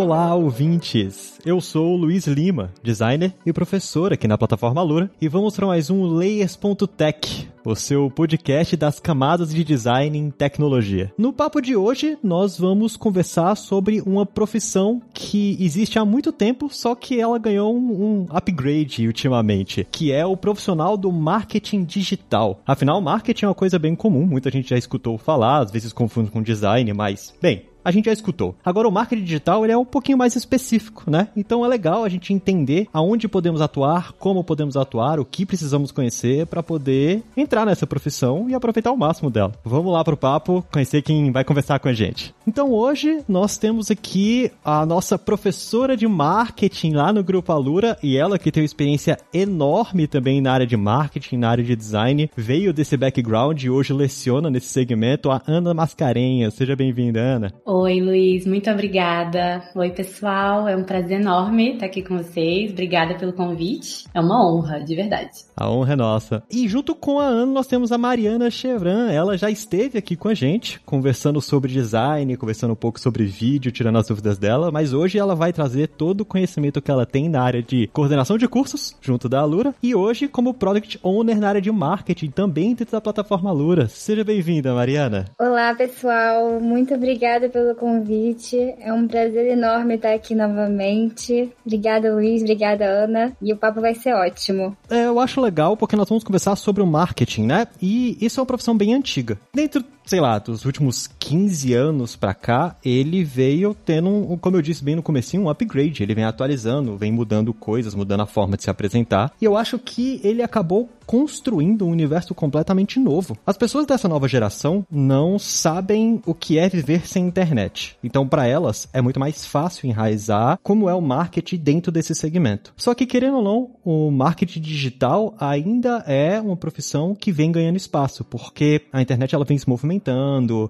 Olá, ouvintes! Eu sou Luiz Lima, designer e professor aqui na plataforma Lura, e vamos para mais um Layers.tech, o seu podcast das camadas de design em tecnologia. No papo de hoje, nós vamos conversar sobre uma profissão que existe há muito tempo, só que ela ganhou um, um upgrade ultimamente, que é o profissional do marketing digital. Afinal, marketing é uma coisa bem comum, muita gente já escutou falar, às vezes confunde com design, mas, bem, a gente já escutou. Agora, o marketing digital ele é um pouquinho mais específico, né? Então é legal a gente entender aonde podemos atuar, como podemos atuar, o que precisamos conhecer para poder entrar nessa profissão e aproveitar o máximo dela. Vamos lá pro papo, conhecer quem vai conversar com a gente. Então hoje nós temos aqui a nossa professora de marketing lá no Grupo Alura e ela que tem uma experiência enorme também na área de marketing, na área de design, veio desse background e hoje leciona nesse segmento a Ana Mascarenhas. Seja bem-vinda, Ana. Oi, Luiz, muito obrigada. Oi, pessoal, é um prazer enorme estar aqui com vocês. Obrigada pelo convite. É uma honra, de verdade. A honra é nossa. E junto com a Ana, nós temos a Mariana Chevran. Ela já esteve aqui com a gente, conversando sobre design, conversando um pouco sobre vídeo, tirando as dúvidas dela, mas hoje ela vai trazer todo o conhecimento que ela tem na área de coordenação de cursos, junto da Alura, e hoje como Product Owner na área de marketing, também dentro da plataforma Alura. Seja bem-vinda, Mariana. Olá, pessoal. Muito obrigada pelo convite. É um prazer enorme estar aqui novamente. Obrigada, Luiz. Obrigada, Ana. E o papo vai ser ótimo. É, eu acho legal porque nós vamos conversar sobre o marketing, né? E isso é uma profissão bem antiga. Dentro sei lá, dos últimos 15 anos pra cá, ele veio tendo, um, como eu disse bem no comecinho, um upgrade. Ele vem atualizando, vem mudando coisas, mudando a forma de se apresentar. E eu acho que ele acabou construindo um universo completamente novo. As pessoas dessa nova geração não sabem o que é viver sem internet. Então, para elas, é muito mais fácil enraizar como é o marketing dentro desse segmento. Só que, querendo ou não, o marketing digital ainda é uma profissão que vem ganhando espaço, porque a internet ela vem se movimentando,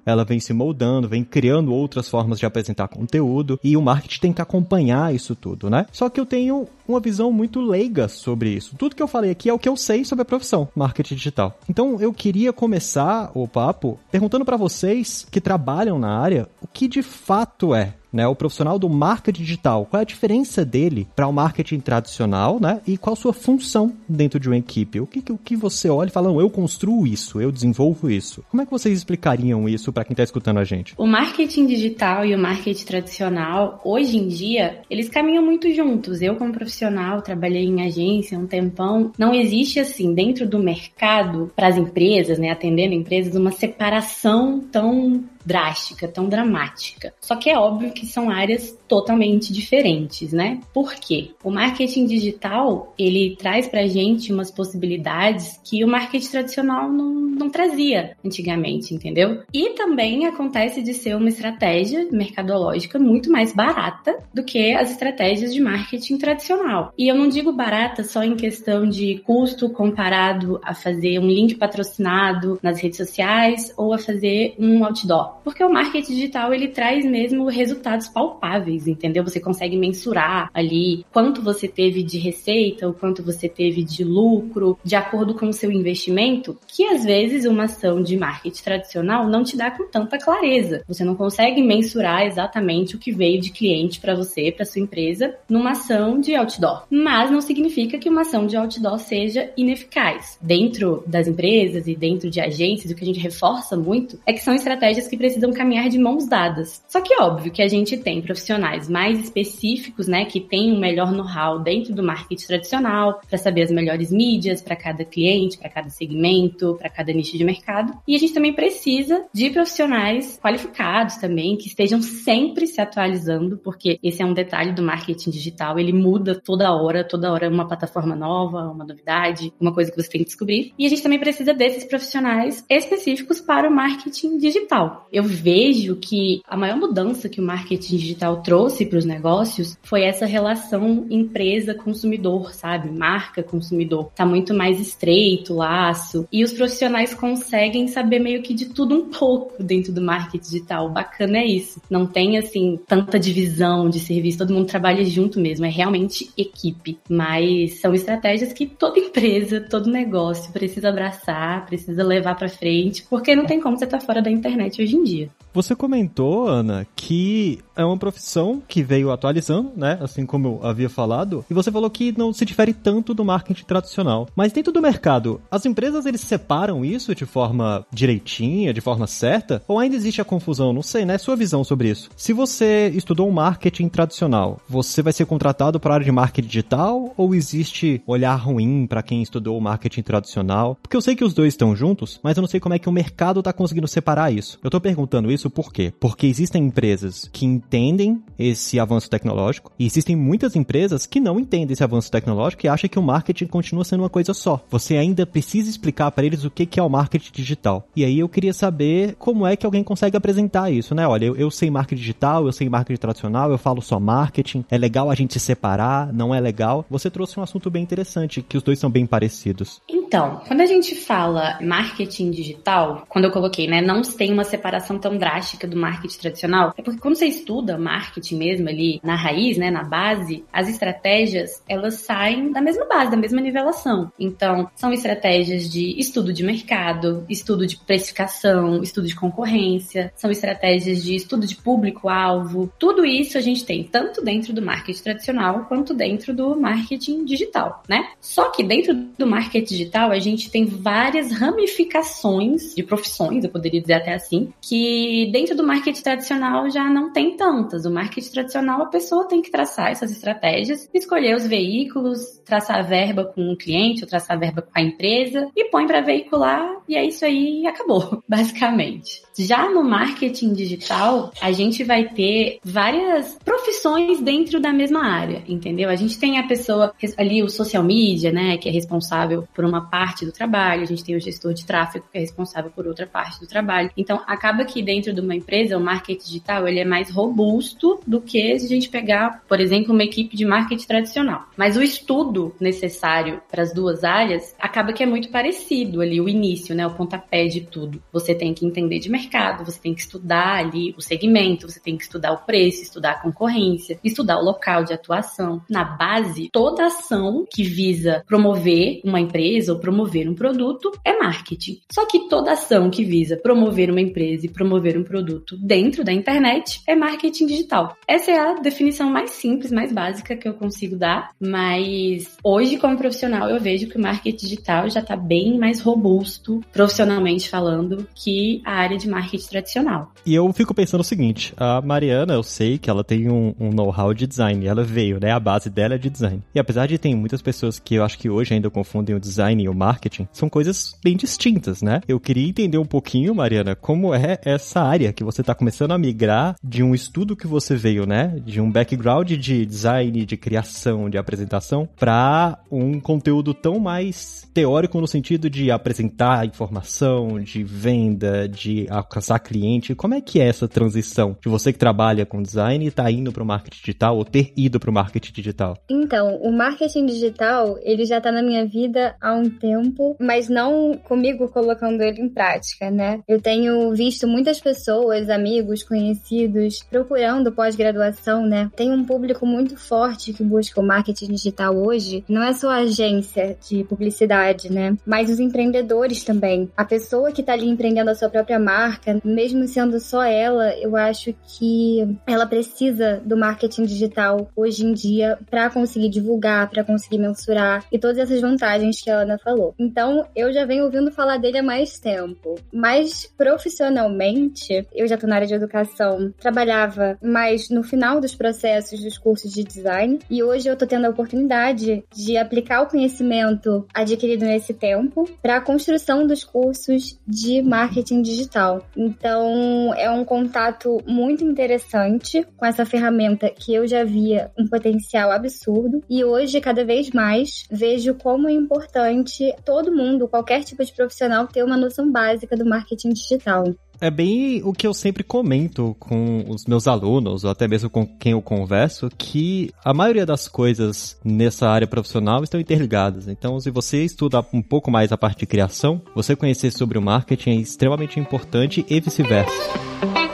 ela vem se moldando, vem criando outras formas de apresentar conteúdo, e o marketing tem que acompanhar isso tudo, né? Só que eu tenho uma visão muito leiga sobre isso. Tudo que eu falei aqui é o que eu sei sobre a profissão, marketing digital. Então eu queria começar o papo perguntando para vocês que trabalham na área o que de fato é né, o profissional do marketing digital, qual é a diferença dele para o marketing tradicional, né? E qual a sua função dentro de uma equipe? O que, o que você olha e fala, eu construo isso, eu desenvolvo isso. Como é que vocês explicariam isso para quem está escutando a gente? O marketing digital e o marketing tradicional, hoje em dia, eles caminham muito juntos. Eu, como profissional, trabalhei em agência um tempão. Não existe, assim, dentro do mercado, para as empresas, né, atendendo empresas, uma separação tão drástica, tão dramática. Só que é óbvio que são áreas totalmente diferentes, né? Por quê? O marketing digital, ele traz pra gente umas possibilidades que o marketing tradicional não, não trazia antigamente, entendeu? E também acontece de ser uma estratégia mercadológica muito mais barata do que as estratégias de marketing tradicional. E eu não digo barata só em questão de custo comparado a fazer um link patrocinado nas redes sociais ou a fazer um outdoor porque o marketing digital ele traz mesmo resultados palpáveis, entendeu? Você consegue mensurar ali quanto você teve de receita, o quanto você teve de lucro, de acordo com o seu investimento, que às vezes uma ação de marketing tradicional não te dá com tanta clareza. Você não consegue mensurar exatamente o que veio de cliente para você, para sua empresa, numa ação de outdoor. Mas não significa que uma ação de outdoor seja ineficaz. Dentro das empresas e dentro de agências, o que a gente reforça muito é que são estratégias que precisam caminhar de mãos dadas. Só que óbvio que a gente tem profissionais mais específicos, né, que têm um melhor know-how dentro do marketing tradicional, para saber as melhores mídias para cada cliente, para cada segmento, para cada nicho de mercado. E a gente também precisa de profissionais qualificados também, que estejam sempre se atualizando, porque esse é um detalhe do marketing digital, ele muda toda hora, toda hora uma plataforma nova, uma novidade, uma coisa que você tem que descobrir. E a gente também precisa desses profissionais específicos para o marketing digital. Eu vejo que a maior mudança que o marketing digital trouxe para os negócios foi essa relação empresa-consumidor, sabe? Marca-consumidor. Tá muito mais estreito, laço. E os profissionais conseguem saber meio que de tudo um pouco dentro do marketing digital. O bacana é isso. Não tem, assim, tanta divisão de serviço, todo mundo trabalha junto mesmo. É realmente equipe. Mas são estratégias que toda empresa, todo negócio precisa abraçar, precisa levar para frente, porque não tem como você estar tá fora da internet hoje em dia. Você comentou, Ana, que é uma profissão que veio atualizando, né? Assim como eu havia falado. E você falou que não se difere tanto do marketing tradicional. Mas dentro do mercado, as empresas eles separam isso de forma direitinha, de forma certa? Ou ainda existe a confusão? Não sei, né? Sua visão sobre isso. Se você estudou um marketing tradicional, você vai ser contratado para a área de marketing digital? Ou existe olhar ruim para quem estudou marketing tradicional? Porque eu sei que os dois estão juntos, mas eu não sei como é que o mercado está conseguindo separar isso. Eu tô perguntando isso por quê? Porque existem empresas que entendem esse avanço tecnológico e existem muitas empresas que não entendem esse avanço tecnológico e acham que o marketing continua sendo uma coisa só. Você ainda precisa explicar para eles o que é o marketing digital. E aí eu queria saber como é que alguém consegue apresentar isso, né? Olha, eu, eu sei marketing digital, eu sei marketing tradicional, eu falo só marketing. É legal a gente se separar, não é legal. Você trouxe um assunto bem interessante, que os dois são bem parecidos. Então, quando a gente fala marketing digital, quando eu coloquei, né, não tem uma separação tão drástica drástica do marketing tradicional é porque quando você estuda marketing mesmo ali na raiz, né, na base, as estratégias elas saem da mesma base, da mesma nivelação. Então, são estratégias de estudo de mercado, estudo de precificação, estudo de concorrência, são estratégias de estudo de público-alvo. Tudo isso a gente tem tanto dentro do marketing tradicional quanto dentro do marketing digital, né? Só que dentro do marketing digital a gente tem várias ramificações de profissões, eu poderia dizer até assim, que dentro do marketing tradicional já não tem tantas. O marketing tradicional, a pessoa tem que traçar essas estratégias, escolher os veículos, traçar a verba com o cliente, ou traçar a verba com a empresa, e põe para veicular, e é isso aí, acabou, basicamente. Já no marketing digital, a gente vai ter várias profissões dentro da mesma área, entendeu? A gente tem a pessoa ali, o social media, né, que é responsável por uma parte do trabalho, a gente tem o gestor de tráfego, que é responsável por outra parte do trabalho. Então, acaba que dentro de uma empresa, o marketing digital, ele é mais robusto do que se a gente pegar, por exemplo, uma equipe de marketing tradicional. Mas o estudo necessário para as duas áreas acaba que é muito parecido ali, o início, né, o pontapé de tudo. Você tem que entender de mercado, você tem que estudar ali o segmento, você tem que estudar o preço, estudar a concorrência, estudar o local de atuação. Na base, toda ação que visa promover uma empresa ou promover um produto é marketing. Só que toda ação que visa promover uma empresa e promover um produto dentro da internet é marketing digital. Essa é a definição mais simples, mais básica que eu consigo dar, mas hoje, como profissional, eu vejo que o marketing digital já está bem mais robusto, profissionalmente falando, que a área de marketing tradicional. E eu fico pensando o seguinte: a Mariana, eu sei que ela tem um, um know-how de design, ela veio, né? A base dela é de design. E apesar de ter muitas pessoas que eu acho que hoje ainda confundem o design e o marketing, são coisas bem distintas, né? Eu queria entender um pouquinho, Mariana, como é essa área que você está começando a migrar de um estudo que você veio, né? De um background de design, de criação, de apresentação, para um conteúdo tão mais teórico no sentido de apresentar informação, de venda, de alcançar cliente. Como é que é essa transição de você que trabalha com design e está indo para o marketing digital ou ter ido para o marketing digital? Então, o marketing digital, ele já está na minha vida há um tempo, mas não comigo colocando ele em prática, né? Eu tenho visto muitas pessoas amigos, conhecidos, procurando pós-graduação, né? Tem um público muito forte que busca o marketing digital hoje. Não é só a agência de publicidade, né? Mas os empreendedores também. A pessoa que tá ali empreendendo a sua própria marca, mesmo sendo só ela, eu acho que ela precisa do marketing digital hoje em dia para conseguir divulgar, para conseguir mensurar e todas essas vantagens que a Ana falou. Então, eu já venho ouvindo falar dele há mais tempo. Mas profissionalmente, eu já estou na área de educação, trabalhava mais no final dos processos dos cursos de design e hoje eu estou tendo a oportunidade de aplicar o conhecimento adquirido nesse tempo para a construção dos cursos de marketing digital. Então, é um contato muito interessante com essa ferramenta que eu já via um potencial absurdo e hoje, cada vez mais, vejo como é importante todo mundo, qualquer tipo de profissional, ter uma noção básica do marketing digital. É bem o que eu sempre comento com os meus alunos, ou até mesmo com quem eu converso, que a maioria das coisas nessa área profissional estão interligadas. Então, se você estuda um pouco mais a parte de criação, você conhecer sobre o marketing é extremamente importante e vice-versa.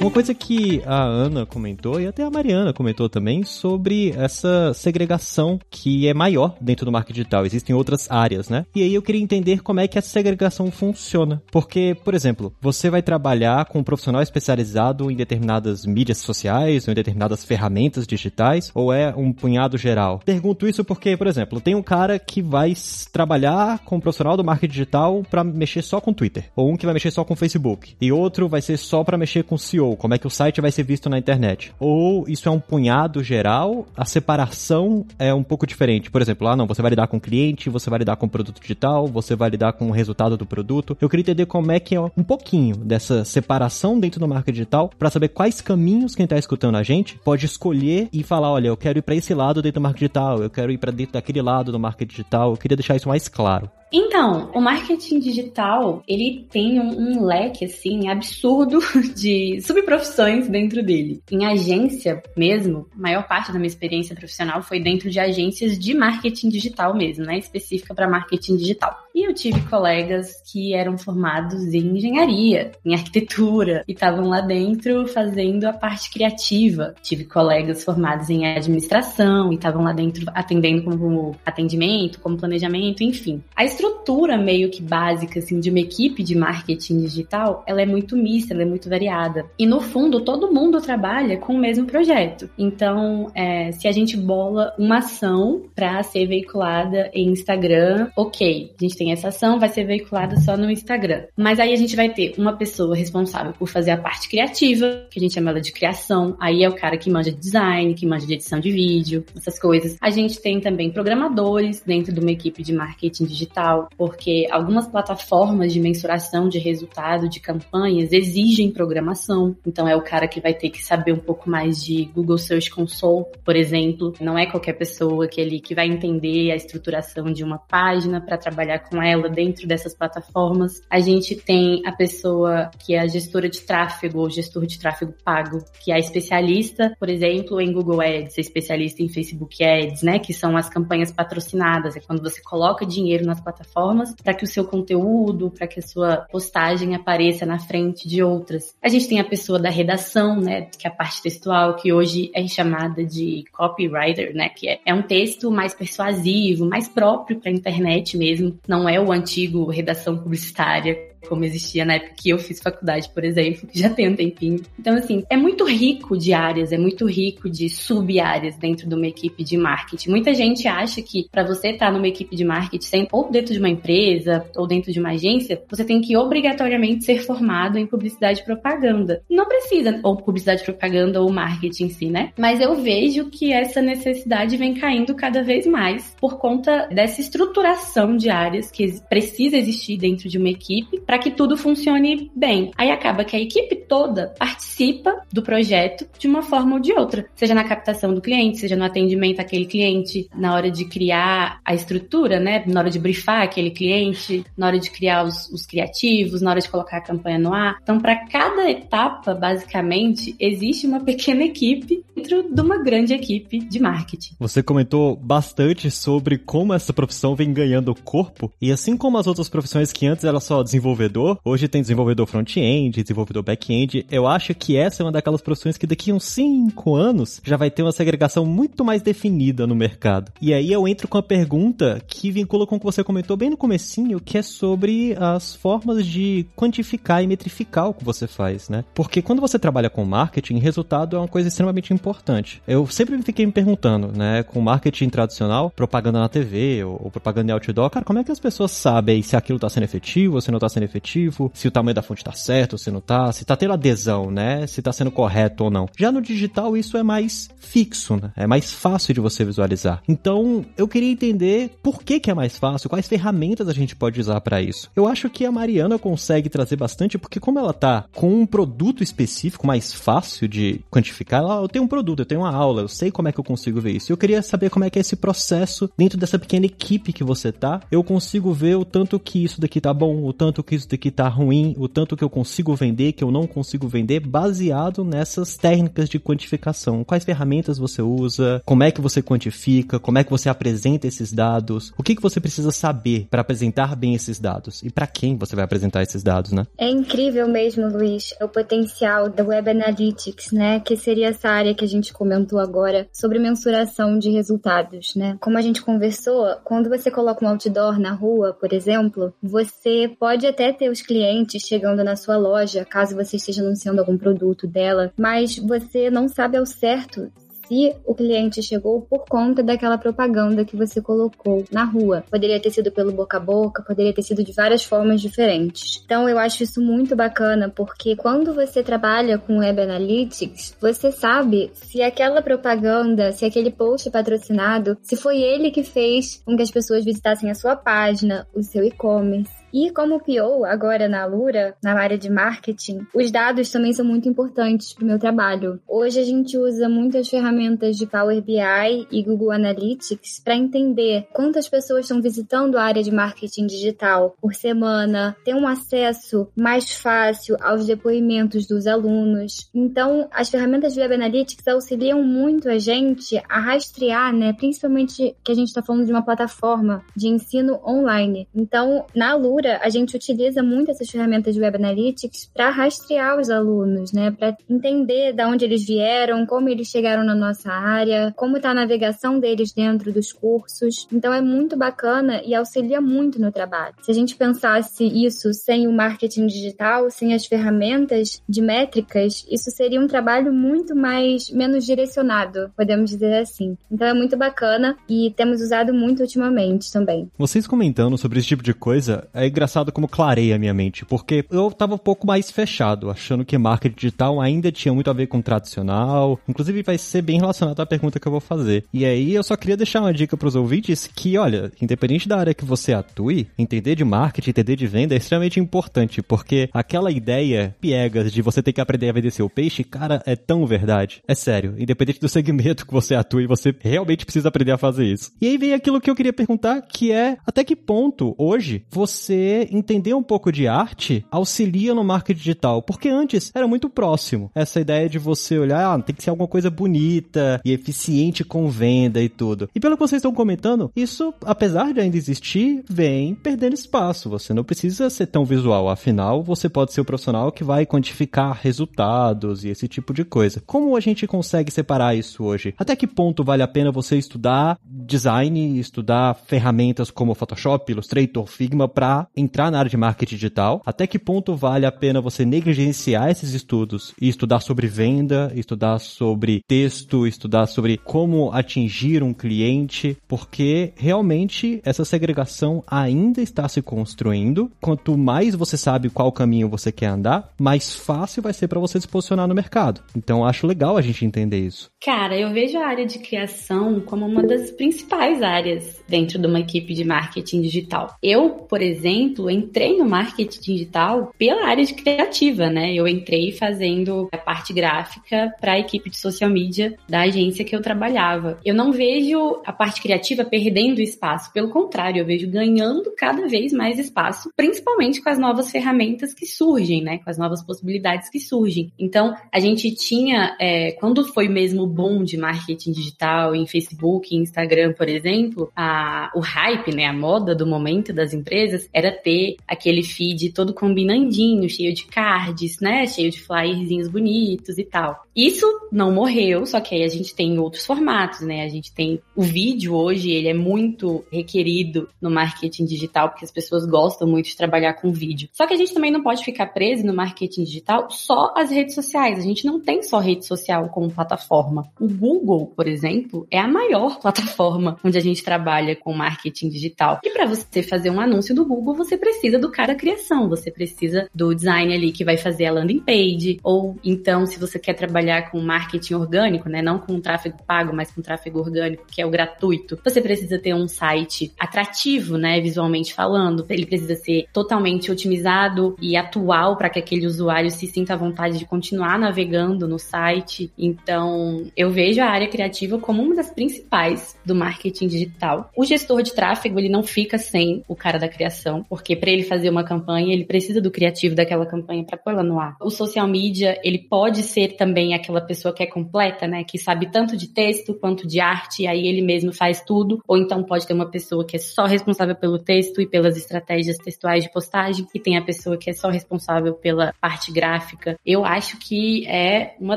Uma coisa que a Ana comentou e até a Mariana comentou também sobre essa segregação que é maior dentro do marketing digital. Existem outras áreas, né? E aí eu queria entender como é que essa segregação funciona. Porque, por exemplo, você vai trabalhar com um profissional especializado em determinadas mídias sociais ou em determinadas ferramentas digitais ou é um punhado geral? Pergunto isso porque, por exemplo, tem um cara que vai trabalhar com um profissional do marketing digital para mexer só com Twitter, ou um que vai mexer só com Facebook, e outro vai ser só para mexer com SEO como é que o site vai ser visto na internet. Ou isso é um punhado geral, a separação é um pouco diferente. Por exemplo, ah não, você vai lidar com o cliente, você vai lidar com o produto digital, você vai lidar com o resultado do produto. Eu queria entender como é que é um pouquinho dessa separação dentro do marketing digital para saber quais caminhos quem está escutando a gente pode escolher e falar, olha, eu quero ir para esse lado dentro do marketing digital, eu quero ir para dentro daquele lado do marketing digital. Eu queria deixar isso mais claro. Então, o marketing digital, ele tem um, um, leque, assim, absurdo de subprofissões dentro dele. Em agência mesmo, a maior parte da minha experiência profissional foi dentro de agências de marketing digital mesmo, né? Específica para marketing digital. E eu tive colegas que eram formados em engenharia, em arquitetura, e estavam lá dentro fazendo a parte criativa. Tive colegas formados em administração e estavam lá dentro atendendo como atendimento, como planejamento, enfim. A Труд estrutura meio que básica assim de uma equipe de marketing digital, ela é muito mista, ela é muito variada. E no fundo, todo mundo trabalha com o mesmo projeto. Então, é, se a gente bola uma ação para ser veiculada em Instagram, ok, a gente tem essa ação, vai ser veiculada só no Instagram. Mas aí a gente vai ter uma pessoa responsável por fazer a parte criativa, que a gente chama ela de criação. Aí é o cara que manja de design, que manja de edição de vídeo, essas coisas. A gente tem também programadores dentro de uma equipe de marketing digital, porque algumas plataformas de mensuração de resultado de campanhas exigem programação. Então é o cara que vai ter que saber um pouco mais de Google Search Console, por exemplo. Não é qualquer pessoa que ele que vai entender a estruturação de uma página para trabalhar com ela dentro dessas plataformas. A gente tem a pessoa que é a gestora de tráfego ou gestor de tráfego pago, que é especialista, por exemplo, em Google Ads, é especialista em Facebook Ads, né, que são as campanhas patrocinadas, é quando você coloca dinheiro nas plataformas para que o seu conteúdo, para que a sua postagem apareça na frente de outras. A gente tem a pessoa da redação, né, que é a parte textual, que hoje é chamada de copywriter, né, que é, é um texto mais persuasivo, mais próprio para a internet mesmo, não é o antigo redação publicitária como existia na época que eu fiz faculdade, por exemplo, que já tem um tempinho. Então, assim, é muito rico de áreas, é muito rico de sub-áreas dentro de uma equipe de marketing. Muita gente acha que para você estar tá numa equipe de marketing, ou dentro de uma empresa, ou dentro de uma agência, você tem que obrigatoriamente ser formado em publicidade e propaganda. Não precisa, ou publicidade e propaganda, ou marketing em si, né? Mas eu vejo que essa necessidade vem caindo cada vez mais por conta dessa estruturação de áreas que precisa existir dentro de uma equipe para que tudo funcione bem. Aí acaba que a equipe toda participa do projeto de uma forma ou de outra, seja na captação do cliente, seja no atendimento àquele cliente, na hora de criar a estrutura, né? Na hora de briefar aquele cliente, na hora de criar os, os criativos, na hora de colocar a campanha no ar. Então, para cada etapa, basicamente, existe uma pequena equipe dentro de uma grande equipe de marketing. Você comentou bastante sobre como essa profissão vem ganhando corpo e assim como as outras profissões que antes ela só desenvolvia desenvolvedor. Hoje tem desenvolvedor front-end, desenvolvedor back-end. Eu acho que essa é uma daquelas profissões que daqui a uns 5 anos já vai ter uma segregação muito mais definida no mercado. E aí eu entro com a pergunta que vincula com o que você comentou bem no comecinho, que é sobre as formas de quantificar e metrificar o que você faz, né? Porque quando você trabalha com marketing, resultado é uma coisa extremamente importante. Eu sempre fiquei me perguntando, né, com marketing tradicional, propaganda na TV ou, ou propaganda em outdoor, cara, como é que as pessoas sabem se aquilo está sendo efetivo ou se não está sendo efetivo, se o tamanho da fonte tá certo, se não tá, se tá tendo adesão, né? Se tá sendo correto ou não. Já no digital isso é mais fixo, né? É mais fácil de você visualizar. Então, eu queria entender por que que é mais fácil, quais ferramentas a gente pode usar para isso. Eu acho que a Mariana consegue trazer bastante porque como ela tá com um produto específico mais fácil de quantificar, ela, eu tenho um produto, eu tenho uma aula, eu sei como é que eu consigo ver isso. Eu queria saber como é que é esse processo dentro dessa pequena equipe que você tá. Eu consigo ver o tanto que isso daqui tá bom, o tanto que isso daqui tá ruim, o tanto que eu consigo vender, que eu não consigo vender, baseado nessas técnicas de quantificação. Quais ferramentas você usa, como é que você quantifica, como é que você apresenta esses dados, o que, que você precisa saber para apresentar bem esses dados e para quem você vai apresentar esses dados, né? É incrível mesmo, Luiz, o potencial da Web Analytics, né? Que seria essa área que a gente comentou agora sobre mensuração de resultados, né? Como a gente conversou, quando você coloca um outdoor na rua, por exemplo, você pode até ter os clientes chegando na sua loja, caso você esteja anunciando algum produto dela, mas você não sabe ao certo se o cliente chegou por conta daquela propaganda que você colocou na rua. Poderia ter sido pelo boca a boca, poderia ter sido de várias formas diferentes. Então eu acho isso muito bacana porque quando você trabalha com Web Analytics, você sabe se aquela propaganda, se aquele post patrocinado, se foi ele que fez com que as pessoas visitassem a sua página, o seu e-commerce. E como PO, agora na Lura, na área de marketing, os dados também são muito importantes para o meu trabalho. Hoje a gente usa muitas ferramentas de Power BI e Google Analytics para entender quantas pessoas estão visitando a área de marketing digital por semana, ter um acesso mais fácil aos depoimentos dos alunos. Então, as ferramentas de Web Analytics auxiliam muito a gente a rastrear, né? Principalmente que a gente está falando de uma plataforma de ensino online. Então, na Lura, a gente utiliza muito essas ferramentas de Web Analytics para rastrear os alunos, né? Para entender de onde eles vieram, como eles chegaram na nossa área, como está a navegação deles dentro dos cursos. Então é muito bacana e auxilia muito no trabalho. Se a gente pensasse isso sem o marketing digital, sem as ferramentas de métricas, isso seria um trabalho muito mais menos direcionado, podemos dizer assim. Então é muito bacana e temos usado muito ultimamente também. Vocês comentando sobre esse tipo de coisa, é engraçado como clareia a minha mente, porque eu tava um pouco mais fechado, achando que marketing digital ainda tinha muito a ver com tradicional. Inclusive, vai ser bem relacionado à pergunta que eu vou fazer. E aí, eu só queria deixar uma dica pros ouvintes que, olha, independente da área que você atue, entender de marketing, entender de venda é extremamente importante, porque aquela ideia piegas de você ter que aprender a vender seu peixe, cara, é tão verdade. É sério, independente do segmento que você atue, você realmente precisa aprender a fazer isso. E aí vem aquilo que eu queria perguntar, que é até que ponto hoje você entender um pouco de arte auxilia no marketing digital, porque antes era muito próximo. Essa ideia de você olhar, ah, tem que ser alguma coisa bonita e eficiente com venda e tudo. E pelo que vocês estão comentando, isso, apesar de ainda existir, vem perdendo espaço. Você não precisa ser tão visual, afinal, você pode ser o profissional que vai quantificar resultados e esse tipo de coisa. Como a gente consegue separar isso hoje? Até que ponto vale a pena você estudar design, estudar ferramentas como Photoshop, Illustrator, Figma para entrar na área de marketing digital? Até que ponto vale a pena você negligenciar esses estudos e estudar sobre venda, estudar sobre texto, estudar sobre como atingir um cliente? Porque realmente essa segregação ainda está se construindo. Quanto mais você sabe qual caminho você quer andar, mais fácil vai ser para você se posicionar no mercado. Então acho legal a gente entender isso. Cara, eu vejo a área de criação como uma das principais áreas dentro de uma equipe de marketing digital. Eu, por exemplo, entrei no marketing digital pela área de criativa, né? Eu entrei fazendo a parte gráfica para a equipe de social media da agência que eu trabalhava. Eu não vejo a parte criativa perdendo espaço, pelo contrário, eu vejo ganhando cada vez mais espaço, principalmente com as novas ferramentas que surgem, né? Com as novas possibilidades que surgem. Então, a gente tinha, é, quando foi mesmo boom de marketing digital em Facebook, Instagram, por exemplo, a, o hype, né, a moda do momento das empresas era ter aquele feed todo combinandinho, cheio de cards, né, cheio de flyerzinhos bonitos e tal. Isso não morreu, só que aí a gente tem outros formatos, né? A gente tem o vídeo hoje, ele é muito requerido no marketing digital, porque as pessoas gostam muito de trabalhar com vídeo. Só que a gente também não pode ficar preso no marketing digital só as redes sociais. A gente não tem só rede social como plataforma. O Google, por exemplo, é a maior plataforma onde a gente trabalha com marketing digital. E para você fazer um anúncio do Google, você precisa do cara criação, você precisa do design ali que vai fazer a landing page, ou então se você quer trabalhar com marketing orgânico, né, não com tráfego pago, mas com tráfego orgânico, que é o gratuito, você precisa ter um site atrativo, né, visualmente falando, ele precisa ser totalmente otimizado e atual para que aquele usuário se sinta à vontade de continuar navegando no site. Então, eu vejo a área criativa como uma das principais do marketing digital. O gestor de tráfego, ele não fica sem o cara da criação, porque para ele fazer uma campanha, ele precisa do criativo daquela campanha para pôr ela no ar. O social media, ele pode ser também aquela pessoa que é completa, né, que sabe tanto de texto quanto de arte, e aí ele mesmo faz tudo, ou então pode ter uma pessoa que é só responsável pelo texto e pelas estratégias textuais de postagem, e tem a pessoa que é só responsável pela parte gráfica. Eu acho que é uma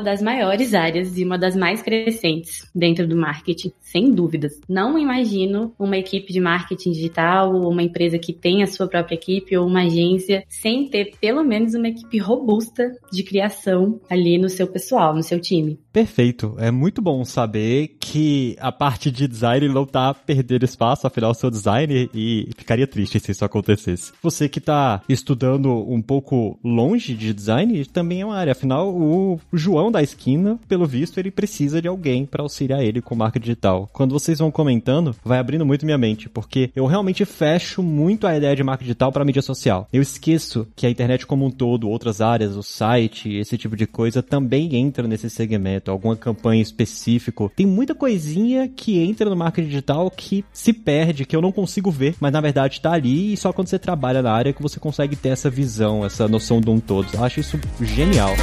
das maiores áreas e uma das mais crescentes dentro do marketing, sem dúvidas. Não imagino uma equipe de marketing digital, ou uma empresa que tem a sua própria equipe, ou uma agência, sem ter pelo menos uma equipe robusta de criação ali no seu pessoal, no seu time. Perfeito. É muito bom saber que a parte de design não tá perdendo espaço, afinal, o seu design, e ficaria triste se isso acontecesse. Você que tá estudando um pouco longe de design, também é uma área. Afinal, o João da esquina, pelo visto, ele precisa de alguém para auxiliar ele com marca digital. Quando vocês vão comentando, vai abrindo muito minha mente, porque eu realmente fecho muito a ideia de marca digital para mídia social. Eu esqueço que a internet como um todo, outras áreas, o site, esse tipo de coisa também entra nesse segmento, alguma campanha específica. Tem muita coisinha que entra no marketing digital que se perde, que eu não consigo ver, mas na verdade tá ali e só quando você trabalha na área que você consegue ter essa visão, essa noção de um todo. Eu acho isso genial.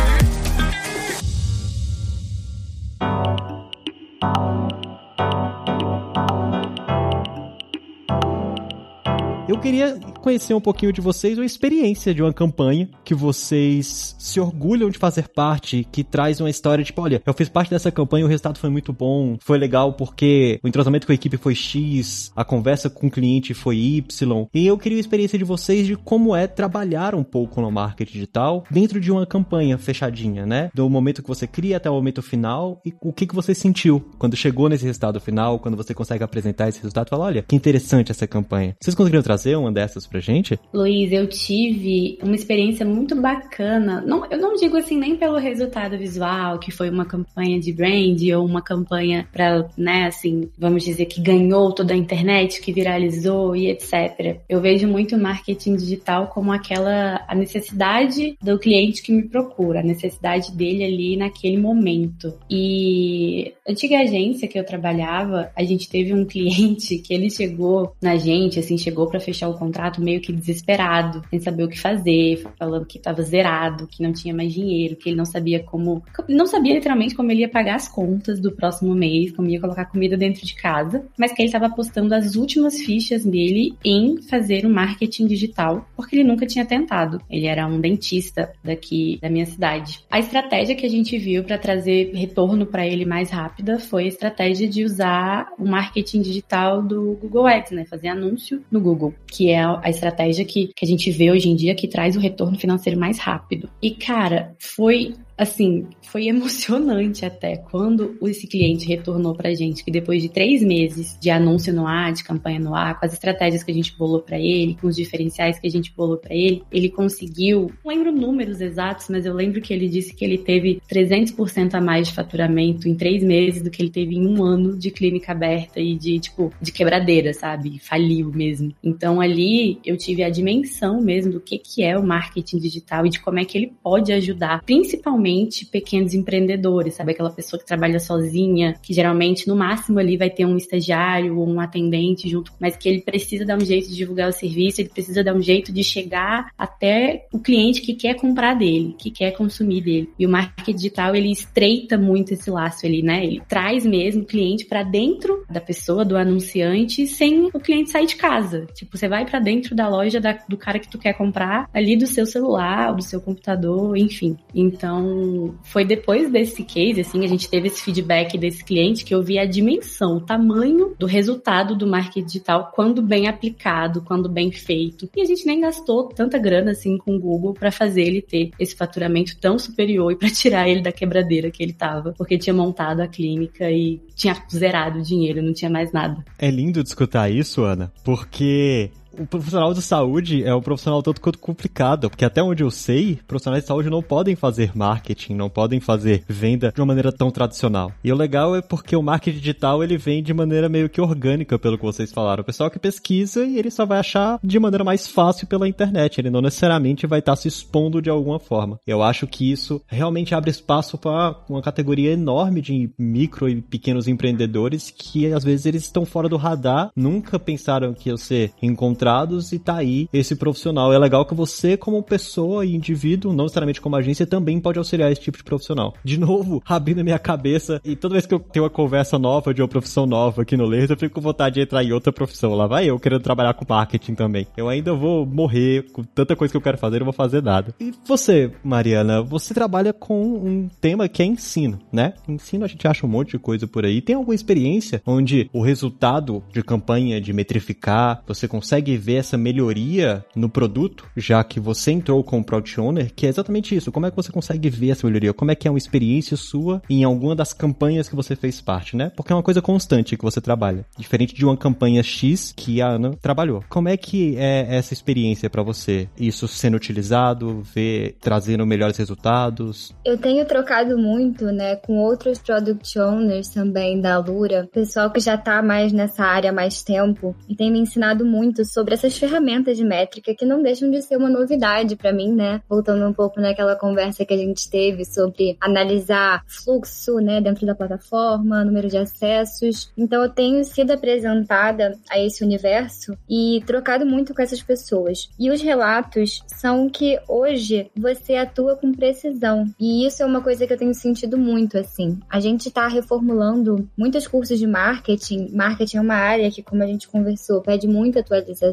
Eu queria conhecer um pouquinho de vocês, a experiência de uma campanha que vocês se orgulham de fazer parte, que traz uma história tipo, olha, eu fiz parte dessa campanha, o resultado foi muito bom, foi legal porque o entrosamento com a equipe foi X, a conversa com o cliente foi Y. E eu queria a experiência de vocês de como é trabalhar um pouco no marketing digital dentro de uma campanha fechadinha, né? Do momento que você cria até o momento final e o que, que você sentiu quando chegou nesse resultado final, quando você consegue apresentar esse resultado e falar, olha, que interessante essa campanha. Vocês conseguiram trazer trazer uma dessas pra gente? Luiz, eu tive uma experiência muito bacana. Não, eu não digo assim nem pelo resultado visual, que foi uma campanha de brand ou uma campanha para, né, assim, vamos dizer que ganhou toda a internet, que viralizou e etc. Eu vejo muito marketing digital como aquela a necessidade do cliente que me procura, a necessidade dele ali naquele momento. E antiga agência que eu trabalhava, a gente teve um cliente que ele chegou na gente, assim, chegou para fechar o contrato meio que desesperado, sem saber o que fazer, falando que estava zerado, que não tinha mais dinheiro, que ele não sabia como. Não sabia literalmente como ele ia pagar as contas do próximo mês, como ia colocar comida dentro de casa, mas que ele estava apostando as últimas fichas dele em fazer o um marketing digital, porque ele nunca tinha tentado. Ele era um dentista daqui da minha cidade. A estratégia que a gente viu para trazer retorno para ele mais rápida foi a estratégia de usar o marketing digital do Google Ads, né? Fazer anúncio no Google que é a estratégia que, que a gente vê hoje em dia que traz o retorno financeiro mais rápido. E, cara, foi assim, foi emocionante até quando esse cliente retornou pra gente, que depois de três meses de anúncio no ar, de campanha no ar, com as estratégias que a gente bolou para ele, com os diferenciais que a gente bolou para ele, ele conseguiu, não lembro números exatos, mas eu lembro que ele disse que ele teve 300% a mais de faturamento em três meses do que ele teve em um ano de clínica aberta e de, tipo, de quebradeira, sabe? Faliu mesmo. Então ali eu tive a dimensão mesmo do que, que é o marketing digital e de como é que ele pode ajudar, principalmente geralmente pequenos empreendedores, sabe? Aquela pessoa que trabalha sozinha, que geralmente no máximo ali vai ter um estagiário ou um atendente junto, mas que ele precisa dar um jeito de divulgar o serviço, ele precisa dar um jeito de chegar até o cliente que quer comprar dele, que quer consumir dele. E o marketing digital, ele estreita muito esse laço ali, né? Ele traz mesmo o cliente para dentro da pessoa, do anunciante, sem o cliente sair de casa. Tipo, você vai para dentro da loja da, do cara que tu quer comprar, ali do seu celular, do seu computador, enfim. Então, foi depois desse case, assim, a gente teve esse feedback desse cliente que eu vi a dimensão, o tamanho do resultado do marketing digital quando bem aplicado, quando bem feito. E a gente nem gastou tanta grana assim com o Google para fazer ele ter esse faturamento tão superior e para tirar ele da quebradeira que ele tava, porque tinha montado a clínica e tinha zerado o dinheiro, não tinha mais nada. É lindo de escutar isso, Ana, porque o profissional de saúde é um profissional tanto quanto complicado, porque até onde eu sei, profissionais de saúde não podem fazer marketing, não podem fazer venda de uma maneira tão tradicional. E o legal é porque o marketing digital ele vem de maneira meio que orgânica, pelo que vocês falaram. O pessoal que pesquisa e ele só vai achar de maneira mais fácil pela internet, ele não necessariamente vai estar se expondo de alguma forma. Eu acho que isso realmente abre espaço para uma categoria enorme de micro e pequenos empreendedores que às vezes eles estão fora do radar, nunca pensaram que iam ser encontrados e tá aí esse profissional. É legal que você, como pessoa e indivíduo, não necessariamente como agência, também pode auxiliar esse tipo de profissional. De novo, abrindo a minha cabeça e toda vez que eu tenho uma conversa nova de uma profissão nova aqui no Lerdo, eu fico com vontade de entrar em outra profissão. Lá vai eu querendo trabalhar com marketing também. Eu ainda vou morrer com tanta coisa que eu quero fazer, não vou fazer nada. E você, Mariana, você trabalha com um tema que é ensino, né? Ensino a gente acha um monte de coisa por aí. Tem alguma experiência onde o resultado de campanha de metrificar, você consegue ver essa melhoria no produto, já que você entrou como Product Owner, que é exatamente isso. Como é que você consegue ver essa melhoria? Como é que é uma experiência sua em alguma das campanhas que você fez parte, né? Porque é uma coisa constante que você trabalha, diferente de uma campanha X que a Ana trabalhou. Como é que é essa experiência para você? Isso sendo utilizado, ver trazendo melhores resultados? Eu tenho trocado muito, né, com outros product owners também da Lura, pessoal que já tá mais nessa área há mais tempo e tem me ensinado muito sobre essas ferramentas de métrica que não deixam de ser uma novidade para mim, né? Voltando um pouco naquela conversa que a gente teve sobre analisar fluxo, né, dentro da plataforma, número de acessos. Então eu tenho sido apresentada a esse universo e trocado muito com essas pessoas. E os relatos são que hoje você atua com precisão. E isso é uma coisa que eu tenho sentido muito assim. A gente está reformulando muitos cursos de marketing. Marketing é uma área que, como a gente conversou, pede muita atualização.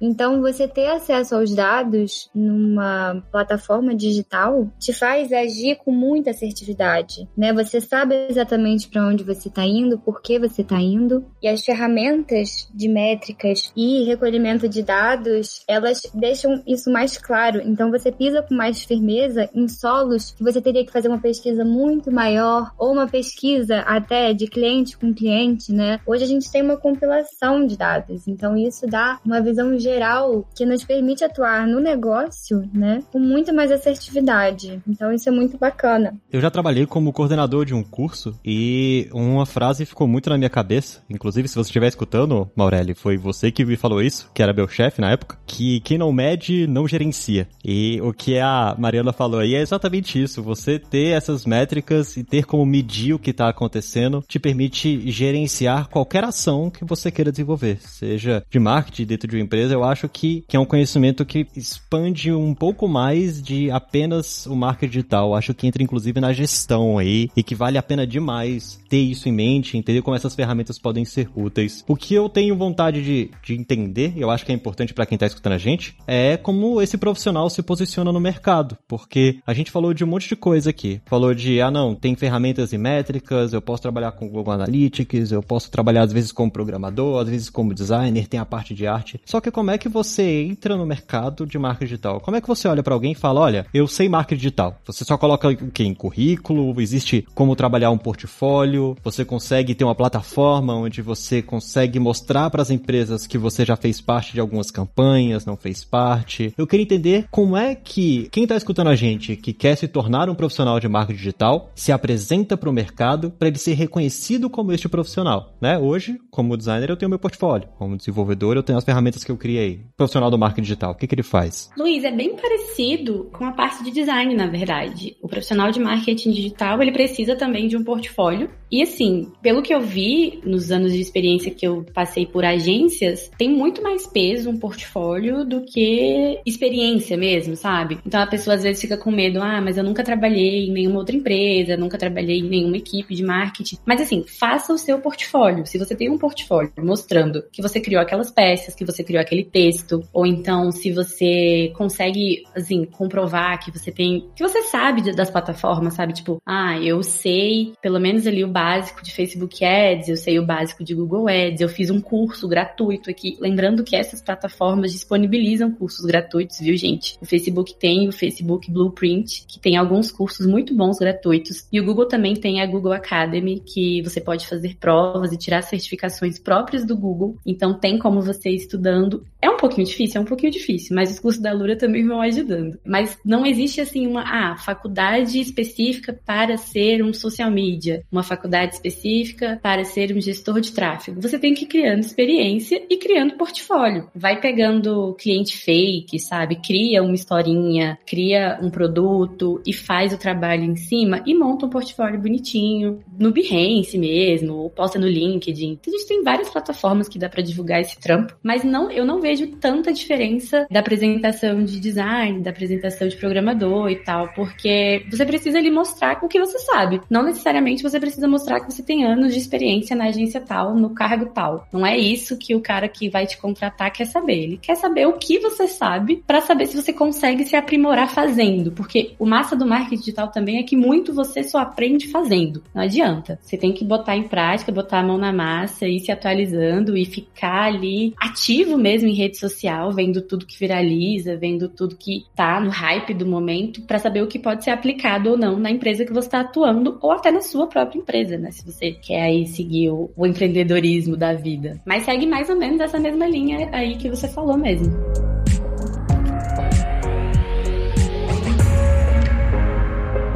Então, você ter acesso aos dados numa plataforma digital te faz agir com muita assertividade, né? Você sabe exatamente para onde você está indo, por que você está indo, e as ferramentas de métricas e recolhimento de dados, elas deixam isso mais claro. Então, você pisa com mais firmeza em solos que você teria que fazer uma pesquisa muito maior ou uma pesquisa até de cliente com cliente, né? Hoje a gente tem uma compilação de dados, então isso dá uma visão geral que nos permite atuar no negócio, né, com muito mais assertividade. Então isso é muito bacana. Eu já trabalhei como coordenador de um curso e uma frase ficou muito na minha cabeça. Inclusive, se você estiver escutando, Maureli, foi você que me falou isso, que era meu chefe na época, que quem não mede não gerencia. E o que a Mariana falou aí é exatamente isso. Você ter essas métricas e ter como medir o que está acontecendo te permite gerenciar qualquer ação que você queira desenvolver, seja de marketing dentro de uma empresa. Eu acho que, que é um conhecimento que expande um pouco mais de apenas o marketing digital. Eu acho que entra inclusive na gestão aí e que vale a pena demais ter isso em mente, entender como essas ferramentas podem ser úteis. O que eu tenho vontade de, de entender, eu acho que é importante para quem está escutando a gente, é como esse profissional se posiciona no mercado, porque a gente falou de um monte de coisa aqui. Falou de, ah não, tem ferramentas e métricas, eu posso trabalhar com Google Analytics, eu posso trabalhar às vezes como programador, às vezes como designer, tem a parte de arte. Só que como é que você entra no mercado de marketing digital? Como é que você olha para alguém e fala, olha, eu sei marketing digital. Você só coloca o que em currículo, existe como trabalhar um portfólio, você consegue ter uma plataforma onde você consegue mostrar para as empresas que você já fez parte de algumas campanhas, não fez parte. Eu queria entender como é que quem está escutando a gente que quer se tornar um profissional de marketing digital se apresenta para o mercado para ele ser reconhecido como este profissional, né? Hoje, como designer, eu tenho meu portfólio. Como desenvolvedor, eu tenho as ferramentas que eu criei. Profissional do marketing digital, o que, que ele faz? Luiz, é bem parecido com a parte de design, na verdade. O profissional de marketing digital, ele precisa também de um portfólio. E assim, pelo que eu vi nos anos de experiência que eu passei por agências, tem muito mais peso um portfólio do que experiência mesmo, sabe? Então a pessoa às vezes fica com medo, ah, mas eu nunca trabalhei em nenhuma outra empresa, nunca trabalhei em nenhuma equipe de marketing. Mas assim, faça o seu portfólio. Se você tem um portfólio mostrando que você criou aquelas peças, que você criou aquele texto, ou então se você consegue, assim, comprovar que você tem, que você sabe das plataformas, sabe? Tipo, ah, eu sei pelo menos ali o básico de Facebook Ads, eu sei o básico de Google Ads, eu fiz um curso gratuito aqui. Lembrando que essas plataformas disponibilizam cursos gratuitos, viu, gente? O Facebook tem o Facebook Blueprint, que tem alguns cursos muito bons gratuitos. E o Google também tem a Google Academy, que você pode fazer provas e tirar certificações próprias do Google. Então tem como você estudando. É um pouquinho difícil, é um pouquinho difícil, mas os cursos da Lura também vão ajudando. Mas não existe assim uma ah, faculdade específica para ser um social media, uma faculdade específica para ser um gestor de tráfego. Você tem que ir criando experiência e criando portfólio. Vai pegando cliente fake, sabe? Cria uma historinha, cria um produto e faz o trabalho em cima e monta um portfólio bonitinho no Behance mesmo, ou posta no LinkedIn. A gente tem várias plataformas que dá para divulgar esse trampo, mas não, eu não vejo tanta diferença da apresentação de design, da apresentação de programador e tal, porque você precisa ali mostrar o que você sabe. Não necessariamente você precisa mostrar que você tem anos de experiência na agência tal, no cargo tal. Não é isso que o cara que vai te contratar quer saber. Ele quer saber o que você sabe para saber se você consegue se aprimorar fazendo, porque o massa do marketing digital também é que muito você só aprende fazendo. Não adianta. Você tem que botar em prática, botar a mão na massa e se atualizando e ficar ali ativo mesmo em rede social, vendo tudo que viraliza, vendo tudo que tá no hype do momento, para saber o que pode ser aplicado ou não na empresa que você está atuando ou até na sua própria empresa, né? Se você quer aí seguir o, o empreendedorismo da vida. Mas segue mais ou menos essa mesma linha aí que você falou mesmo.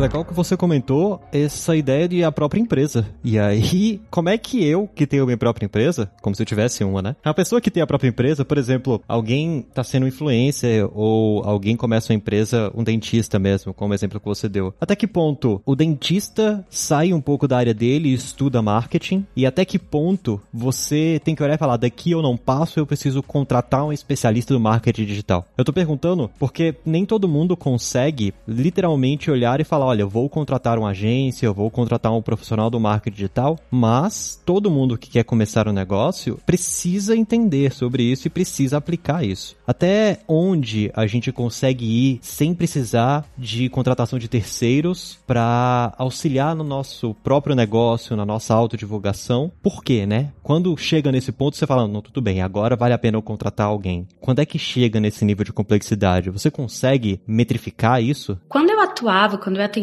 Legal que você comentou essa ideia de a própria empresa. E aí, como é que eu, que tenho minha própria empresa, como se eu tivesse uma, né? A pessoa que tem a própria empresa, por exemplo, alguém tá sendo influencer ou alguém começa uma empresa, um dentista mesmo, como exemplo que você deu. Até que ponto o dentista sai um pouco da área dele e estuda marketing? E até que ponto você tem que olhar e falar, daqui eu não passo, eu preciso contratar um especialista do marketing digital? Eu tô perguntando porque nem todo mundo consegue literalmente olhar e falar, olha, eu vou contratar uma agência, eu vou contratar um profissional do marketing digital, mas todo mundo que quer começar um negócio precisa entender sobre isso e precisa aplicar isso. Até onde a gente consegue ir sem precisar de contratação de terceiros para auxiliar no nosso próprio negócio, na nossa autodivulgação. Por quê, né? Quando chega nesse ponto, você fala, não, tudo bem, agora vale a pena eu contratar alguém. Quando é que chega nesse nível de complexidade? Você consegue metrificar isso? Quando eu atuava, quando eu atendia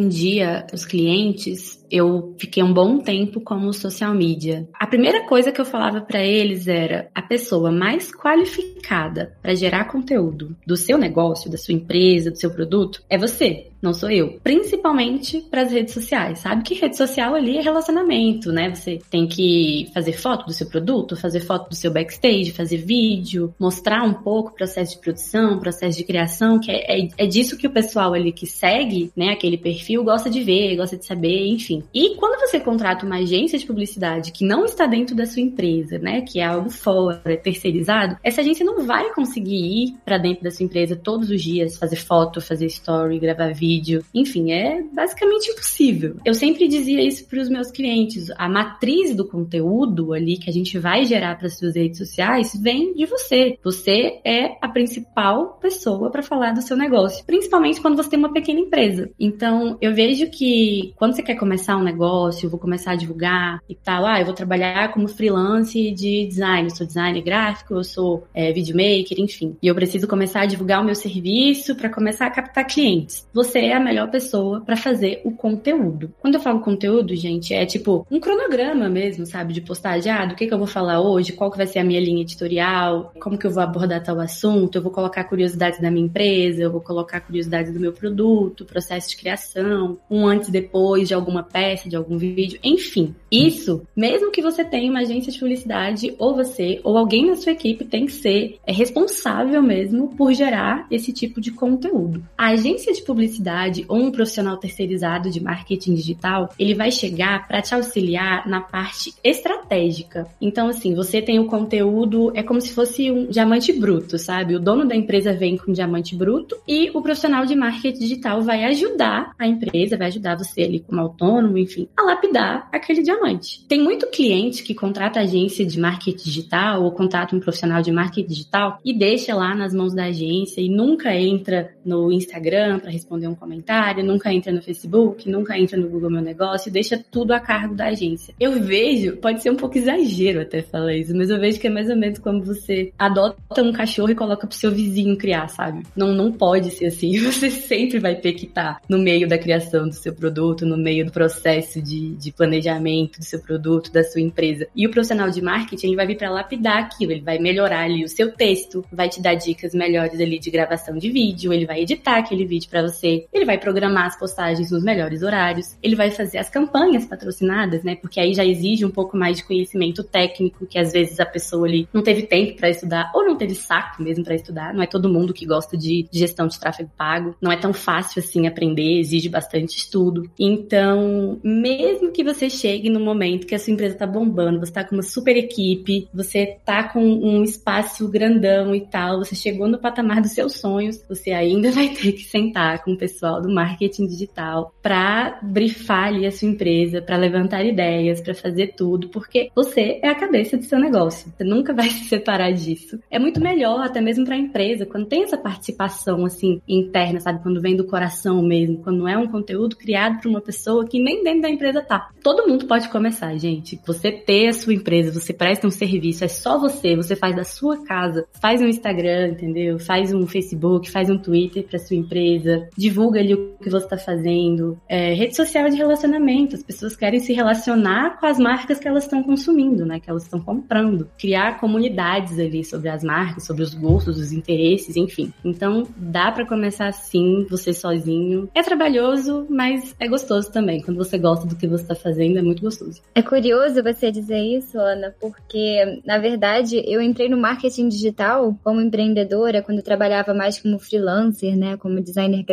os clientes, eu fiquei um bom tempo como social media. A primeira coisa que eu falava para eles era a pessoa mais qualificada para gerar conteúdo do seu negócio, da sua empresa, do seu produto é você não sou eu. Principalmente para as redes sociais, sabe? Que rede social ali é relacionamento, né? Você tem que fazer foto do seu produto, fazer foto do seu backstage, fazer vídeo, mostrar um pouco o processo de produção, processo de criação, que é, é, é disso que o pessoal ali que segue, né, aquele perfil gosta de ver, gosta de saber, enfim. E quando você contrata uma agência de publicidade que não está dentro da sua empresa, né, que é algo fora, é terceirizado, essa agência não vai conseguir ir para dentro da sua empresa todos os dias, fazer foto, fazer story, gravar vídeo vídeo. Enfim, é basicamente impossível. Eu sempre dizia isso para os meus clientes. A matriz do conteúdo ali que a gente vai gerar para as suas redes sociais vem de você. Você é a principal pessoa para falar do seu negócio, principalmente quando você tem uma pequena empresa. Então, eu vejo que quando você quer começar um negócio, vou começar a divulgar e tal, ah, eu vou trabalhar como freelance de design, eu sou designer gráfico, eu sou é, videomaker, enfim. E eu preciso começar a divulgar o meu serviço para começar a captar clientes. Você é a melhor pessoa para fazer o conteúdo. Quando eu falo conteúdo, gente, é tipo um cronograma mesmo, sabe? De postagem, ah, do que, que eu vou falar hoje, qual que vai ser a minha linha editorial, como que eu vou abordar tal assunto, eu vou colocar curiosidades da minha empresa, eu vou colocar curiosidades do meu produto, processo de criação, um antes e depois de alguma peça, de algum vídeo, enfim. Isso, mesmo que você tenha uma agência de publicidade, ou você, ou alguém na sua equipe tem que ser é responsável mesmo por gerar esse tipo de conteúdo. A agência de publicidade publicidade ou um profissional terceirizado de marketing digital, ele vai chegar para te auxiliar na parte estratégica. Então, assim, você tem o conteúdo, é como se fosse um diamante bruto, sabe? O dono da empresa vem com um diamante bruto e o profissional de marketing digital vai ajudar a empresa, vai ajudar você ali como autônomo, enfim, a lapidar aquele diamante. Tem muito cliente que contrata agência de marketing digital ou contrata um profissional de marketing digital e deixa lá nas mãos da agência e nunca entra no Instagram para responder um comentário, nunca entra no Facebook, nunca entra no Google Meu Negócio, deixa tudo a cargo da agência. Eu vejo, pode ser um pouco exagero até falar isso, mas eu vejo que é mais ou menos como você adota um cachorro e coloca pro seu vizinho criar, sabe? Não, não pode ser assim. Você sempre vai ter que estar tá no meio da criação do seu produto, no meio do processo de, de planejamento do seu produto, da sua empresa. E o profissional de marketing vai vir para lapidar aquilo, ele vai melhorar ali o seu texto, vai te dar dicas melhores ali de gravação de vídeo, ele vai editar aquele vídeo para você, ele vai programar as postagens nos melhores horários, ele vai fazer as campanhas patrocinadas, né? Porque aí já exige um pouco mais de conhecimento técnico, que às vezes a pessoa ali não teve tempo para estudar ou não teve saco mesmo para estudar. Não é todo mundo que gosta de gestão de tráfego pago, não é tão fácil assim aprender, exige bastante estudo. Então, mesmo que você chegue no momento que a sua empresa tá bombando, você tá com uma super equipe, você tá com um espaço grandão e tal, você chegou no patamar dos seus sonhos, você ainda vai ter que sentar com o pessoal do marketing digital para brifar ali a sua empresa, para levantar ideias, para fazer tudo, porque você é a cabeça do seu negócio. Você nunca vai se separar disso. É muito melhor até mesmo para a empresa quando tem essa participação assim interna, sabe, quando vem do coração mesmo, quando não é um conteúdo criado por uma pessoa que nem dentro da empresa tá. Todo mundo pode começar, gente. Você ter a sua empresa, você presta um serviço, é só você, você faz da sua casa, faz um Instagram, entendeu? Faz um Facebook, faz um Twitter para sua empresa, divulga ali o que você está fazendo. É, rede social de relacionamento, as pessoas querem se relacionar com as marcas que elas estão consumindo, né? Que elas estão comprando. Criar comunidades ali sobre as marcas, sobre os gostos, os interesses, enfim. Então, dá para começar assim, você sozinho. É trabalhoso, mas é gostoso também. Quando você gosta do que você está fazendo, é muito gostoso. É curioso você dizer isso, Ana, porque, na verdade, eu entrei no marketing digital como empreendedora quando eu trabalhava mais como freelancer, né? Como designer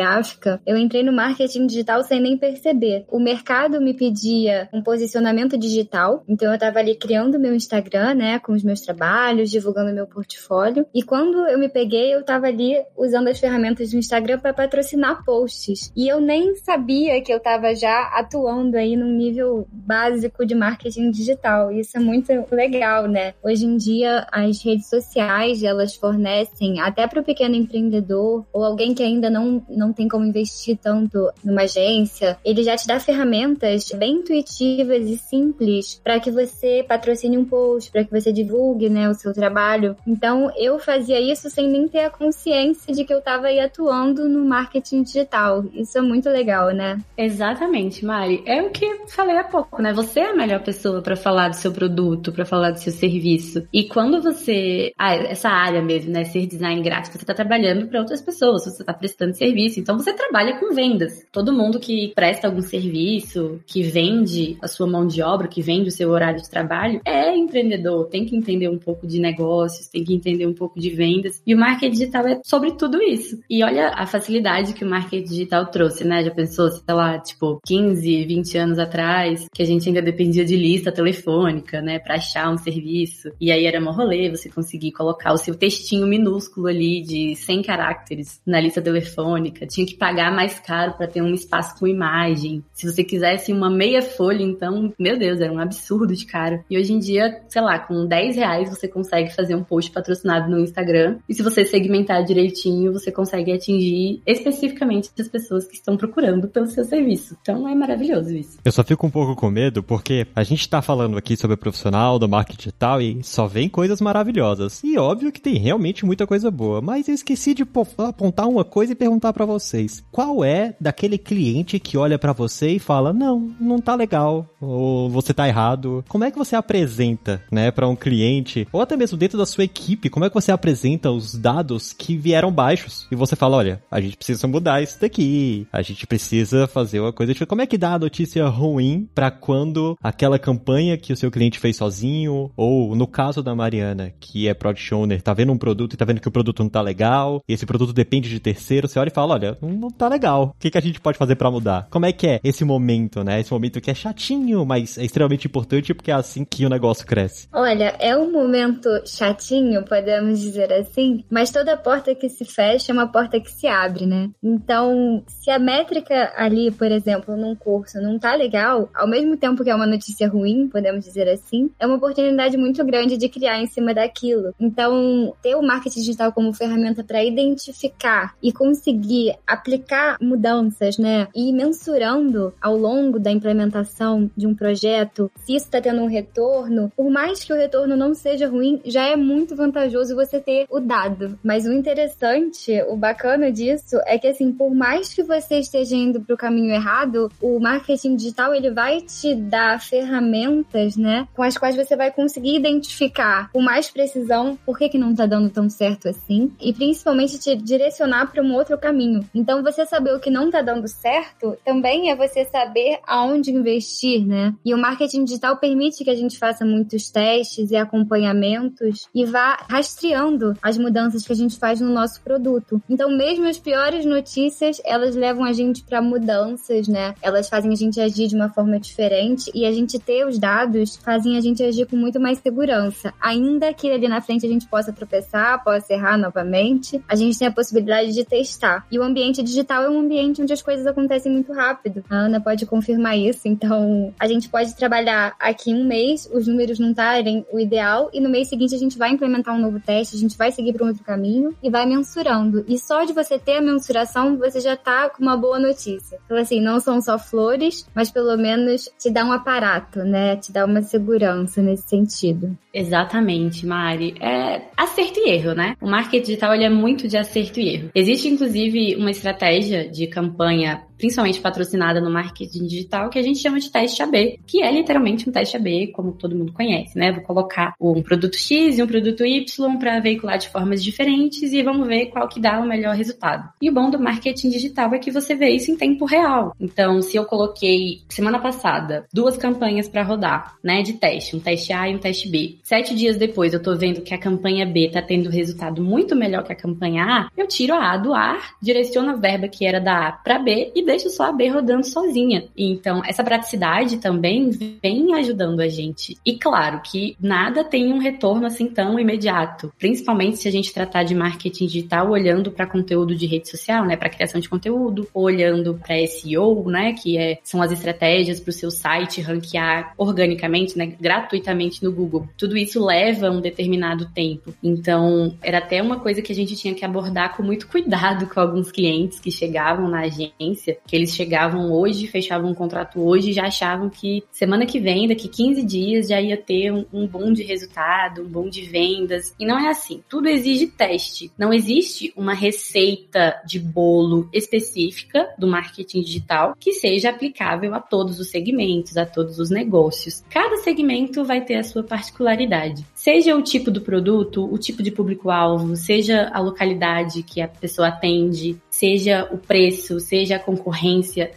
Eu entrei no marketing digital sem nem perceber. O mercado me pedia um posicionamento digital, então eu estava ali criando meu Instagram, né? Com os meus trabalhos, divulgando meu portfólio. E quando eu me peguei, eu estava ali usando as ferramentas do Instagram para patrocinar posts. E eu nem sabia que eu estava já atuando aí num nível básico de marketing digital. Isso é muito legal, né? Hoje em dia, as redes sociais, elas fornecem até para o pequeno empreendedor ou alguém que ainda não, não tem como investir tanto numa agência, ele já te dá ferramentas bem intuitivas e simples para que você patrocine um post, para que você divulgue, né, o seu trabalho. Então, eu fazia isso sem nem ter a consciência de que eu estava aí atuando no marketing digital. Isso é muito legal, né? Exatamente, Mari. É o que falei há pouco, né? Você é a melhor pessoa para falar do seu produto, para falar do seu serviço. E quando você, ah, essa área mesmo, né, ser design gráfico, você está trabalhando para outras pessoas, você está prestando serviço. Então você trabalha com vendas. Todo mundo que presta algum serviço, que vende a sua mão de obra, que vende o seu horário de trabalho, é empreendedor, tem que entender um pouco de negócios, tem que entender um pouco de vendas. E o marketing digital é sobre tudo isso. E olha a facilidade que o marketing digital trouxe, né? Já pensou, sei lá, tipo, 15, 20 anos atrás, que a gente ainda dependia de lista telefônica, né, para achar um serviço. E aí era mó rolê você conseguir colocar o seu textinho minúsculo ali de 100 caracteres na lista telefônica. Tinha que pagar mais caro para ter um espaço com imagem. Se você quisesse uma meia folha, então, meu Deus, era um absurdo de caro. E hoje em dia, sei lá, com 10 reais você consegue fazer um post patrocinado no Instagram. E se você segmentar direitinho, você consegue atingir especificamente as pessoas que estão procurando pelo seu serviço. Então é maravilhoso isso. Eu só fico um pouco com medo porque a gente tá falando aqui sobre profissional do marketing digital e só vem coisas maravilhosas. E óbvio que tem realmente muita coisa boa, mas eu esqueci de apontar uma coisa e perguntar para vocês. Qual é daquele cliente que olha para você e fala: "Não, não tá legal", ou "Você tá errado"? Como é que você apresenta, né, para um cliente ou até mesmo dentro da sua equipe, como é que você apresenta os dados que vieram baixos? E você fala: "Olha, a gente precisa mudar isso daqui. A gente precisa fazer uma coisa diferente". Como é que dá a notícia ruim para quando aquela campanha que o seu cliente fez sozinho ou no caso da Mariana, que é product owner, tá vendo um produto e tá vendo que o produto não tá legal, e esse produto depende de terceiro, você olha e fala, olha, não tá legal. O que, que a gente pode fazer para mudar? Como é que é esse momento, né? Esse momento que é chatinho, mas é extremamente importante porque é assim que o negócio cresce. Olha, é um momento chatinho, podemos dizer assim, mas toda porta que se fecha é uma porta que se abre, né? Então, se a métrica ali, por exemplo, num curso não tá legal, ao mesmo tempo que é uma notícia ruim, podemos dizer assim, é uma oportunidade muito grande de criar em cima daquilo. Então, ter o marketing digital como ferramenta para identificar e conseguir aplicar aplicar mudanças, né? E mensurando ao longo da implementação de um projeto se isso está tendo um retorno, por mais que o retorno não seja ruim, já é muito vantajoso você ter o dado. Mas o interessante, o bacana disso é que assim, por mais que você esteja indo para o caminho errado, o marketing digital ele vai te dar ferramentas, né, com as quais você vai conseguir identificar com mais precisão por que, que não está dando tão certo assim e principalmente te direcionar para um outro caminho. Então, você saber o que não está dando certo também é você saber aonde investir, né? E o marketing digital permite que a gente faça muitos testes e acompanhamentos e vá rastreando as mudanças que a gente faz no nosso produto. Então, mesmo as piores notícias, elas levam a gente para mudanças, né? Elas fazem a gente agir de uma forma diferente e a gente ter os dados fazem a gente agir com muito mais segurança. Ainda que ali na frente a gente possa tropeçar, possa errar novamente, a gente tem a possibilidade de testar. E o ambiente digital é um ambiente onde as coisas acontecem muito rápido. A Ana pode confirmar isso. Então, a gente pode trabalhar aqui um mês, os números não estarem o ideal, e no mês seguinte a gente vai implementar um novo teste, a gente vai seguir para um outro caminho e vai mensurando. E só de você ter a mensuração, você já tá com uma boa notícia. Então, assim, não são só flores, mas pelo menos te dá um aparato, né? Te dá uma segurança nesse sentido. Exatamente, Mari. É acerto e erro, né? O marketing digital ele é muito de acerto e erro. Existe, inclusive, uma estratégia de campanha principalmente patrocinada no marketing digital, que a gente chama de teste AB, que é literalmente um teste AB, como todo mundo conhece, né? Vou colocar um produto X e um produto Y para veicular de formas diferentes e vamos ver qual que dá o melhor resultado. E o bom do marketing digital é que você vê isso em tempo real. Então, se eu coloquei semana passada duas campanhas para rodar, né, de teste, um teste A e um teste B. Sete dias depois eu tô vendo que a campanha B tá tendo resultado muito melhor que a campanha A, eu tiro a A do ar, direciono a verba que era da A para B e deixo só a B rodando sozinha. Então, essa praticidade também vem ajudando a gente. E claro que nada tem um retorno assim tão imediato, principalmente se a gente tratar de marketing digital olhando para conteúdo de rede social, né, para criação de conteúdo, olhando para SEO, né, que é, são as estratégias para o seu site ranquear organicamente, né, gratuitamente no Google. Tudo isso leva um determinado tempo. Então, era até uma coisa que a gente tinha que abordar com muito cuidado com alguns clientes que chegavam na agência que eles chegavam hoje, fechavam um contrato hoje e já achavam que semana que vem, daqui 15 dias, já ia ter um, um bom de resultado, um bom de vendas. E não é assim. Tudo exige teste. Não existe uma receita de bolo específica do marketing digital que seja aplicável a todos os segmentos, a todos os negócios. Cada segmento vai ter a sua particularidade. Seja o tipo do produto, o tipo de público-alvo, seja a localidade que a pessoa atende, seja o preço, seja a concorrência.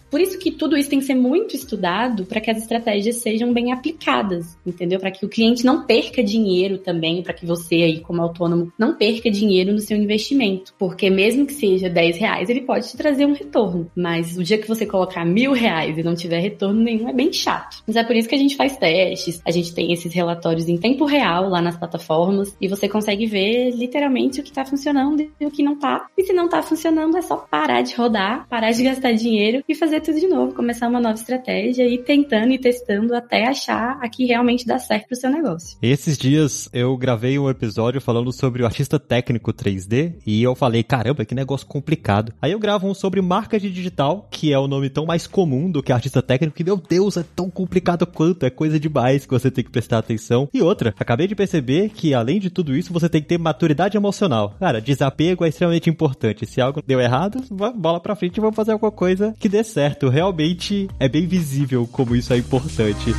Por isso que tudo isso tem que ser muito estudado para que as estratégias sejam bem aplicadas, entendeu? Para que o cliente não perca dinheiro também, para que você aí como autônomo não perca dinheiro no seu investimento, porque mesmo que seja 10 reais, ele pode te trazer um retorno, mas o dia que você colocar mil reais e não tiver retorno nenhum é bem chato. Mas é por isso que a gente faz testes, a gente tem esses relatórios em tempo real lá nas plataformas e você consegue ver literalmente o que está funcionando e o que não está. E se não está funcionando, é só parar de rodar, parar de gastar dinheiro e fazer tudo de novo, começar uma nova estratégia e tentando e testando até achar a que realmente dá certo pro seu negócio. Esses dias eu gravei um episódio falando sobre o artista técnico 3D e eu falei, caramba, que negócio complicado. Aí eu gravo um sobre marketing digital, que é o nome tão mais comum do que artista técnico, que meu Deus, é tão complicado quanto, é coisa demais que você tem que prestar atenção. E outra, acabei de perceber que além de tudo isso, você tem que ter maturidade emocional. Cara, desapego é extremamente importante. Se algo deu errado, bola pra frente e vamos fazer alguma coisa que dê certo. Realmente é bem visível como isso é importante.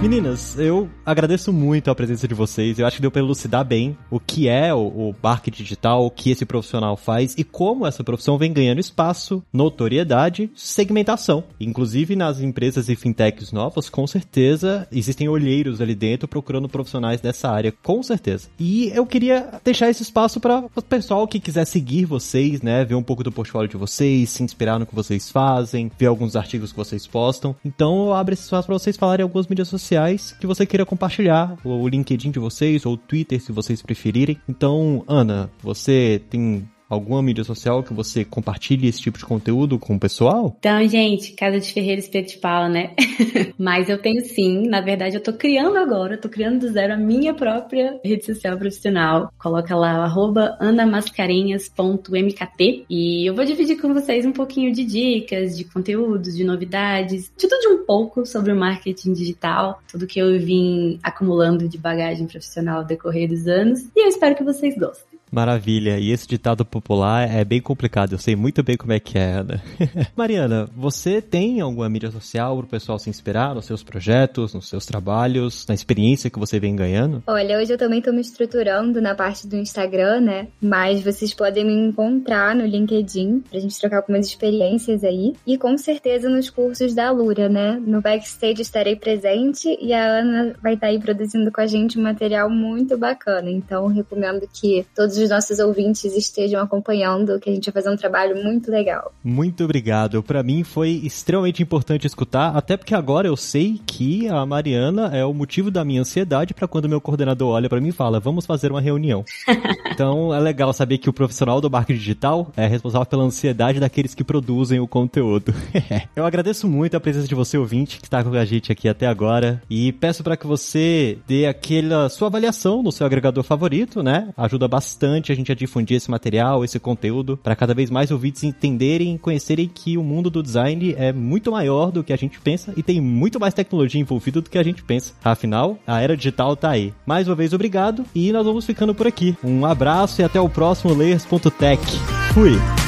Meninas, eu agradeço muito a presença de vocês. Eu acho que deu para elucidar bem o que é o, o marketing digital, o que esse profissional faz e como essa profissão vem ganhando espaço, notoriedade, segmentação. Inclusive nas empresas e fintechs novas, com certeza existem olheiros ali dentro procurando profissionais dessa área, com certeza. E eu queria deixar esse espaço para o pessoal que quiser seguir vocês, né, ver um pouco do portfólio de vocês, se inspirar no que vocês fazem, ver alguns artigos que vocês postam. Então eu abro esse espaço para vocês falarem algumas mídias sociais sociais que você queira compartilhar, o LinkedIn de vocês, ou o Twitter, se vocês preferirem. Então, Ana, você tem Alguma mídia social que você compartilhe esse tipo de conteúdo com o pessoal? Então, gente, Casa de Ferreira Espeto de Pau, né? Mas eu tenho sim. Na verdade, eu tô criando agora, tô criando do zero a minha própria rede social profissional. Coloca lá, arroba anamascarenhas.mkt e eu vou dividir com vocês um pouquinho de dicas, de conteúdos, de novidades, de tudo de um pouco sobre o marketing digital, tudo que eu vim acumulando de bagagem profissional ao decorrer dos anos. E eu espero que vocês gostem. Maravilha. E esse ditado popular é bem complicado. Eu sei muito bem como é que é, Ana. Mariana, você tem alguma mídia social para o pessoal se inspirar nos seus projetos, nos seus trabalhos, na experiência que você vem ganhando? Olha, hoje eu também estou me estruturando na parte do Instagram, né? Mas vocês podem me encontrar no LinkedIn pra gente trocar algumas experiências aí. E com certeza nos cursos da Alura, né? No backstage estarei presente e a Ana vai estar tá aí produzindo com a gente um material muito bacana. Então, recomendo que todos os nossos ouvintes estejam acompanhando, que a gente vai fazer um trabalho muito legal. Muito obrigado. Para mim foi extremamente importante escutar, até porque agora eu sei que a Mariana é o motivo da minha ansiedade para quando meu coordenador olha para mim e fala: "Vamos fazer uma reunião". então é legal saber que o profissional do marketing digital é responsável pela ansiedade daqueles que produzem o conteúdo. eu agradeço muito a presença de você ouvinte que está com a gente aqui até agora e peço para que você dê aquela sua avaliação no seu agregador favorito, né? Ajuda bastante importante a gente difundir esse material, esse conteúdo, para cada vez mais ouvintes entenderem e conhecerem que o mundo do design é muito maior do que a gente pensa e tem muito mais tecnologia envolvida do que a gente pensa. Afinal, a era digital tá aí. Mais uma vez, obrigado e nós vamos ficando por aqui. Um abraço e até o próximo Layers.tech. Fui!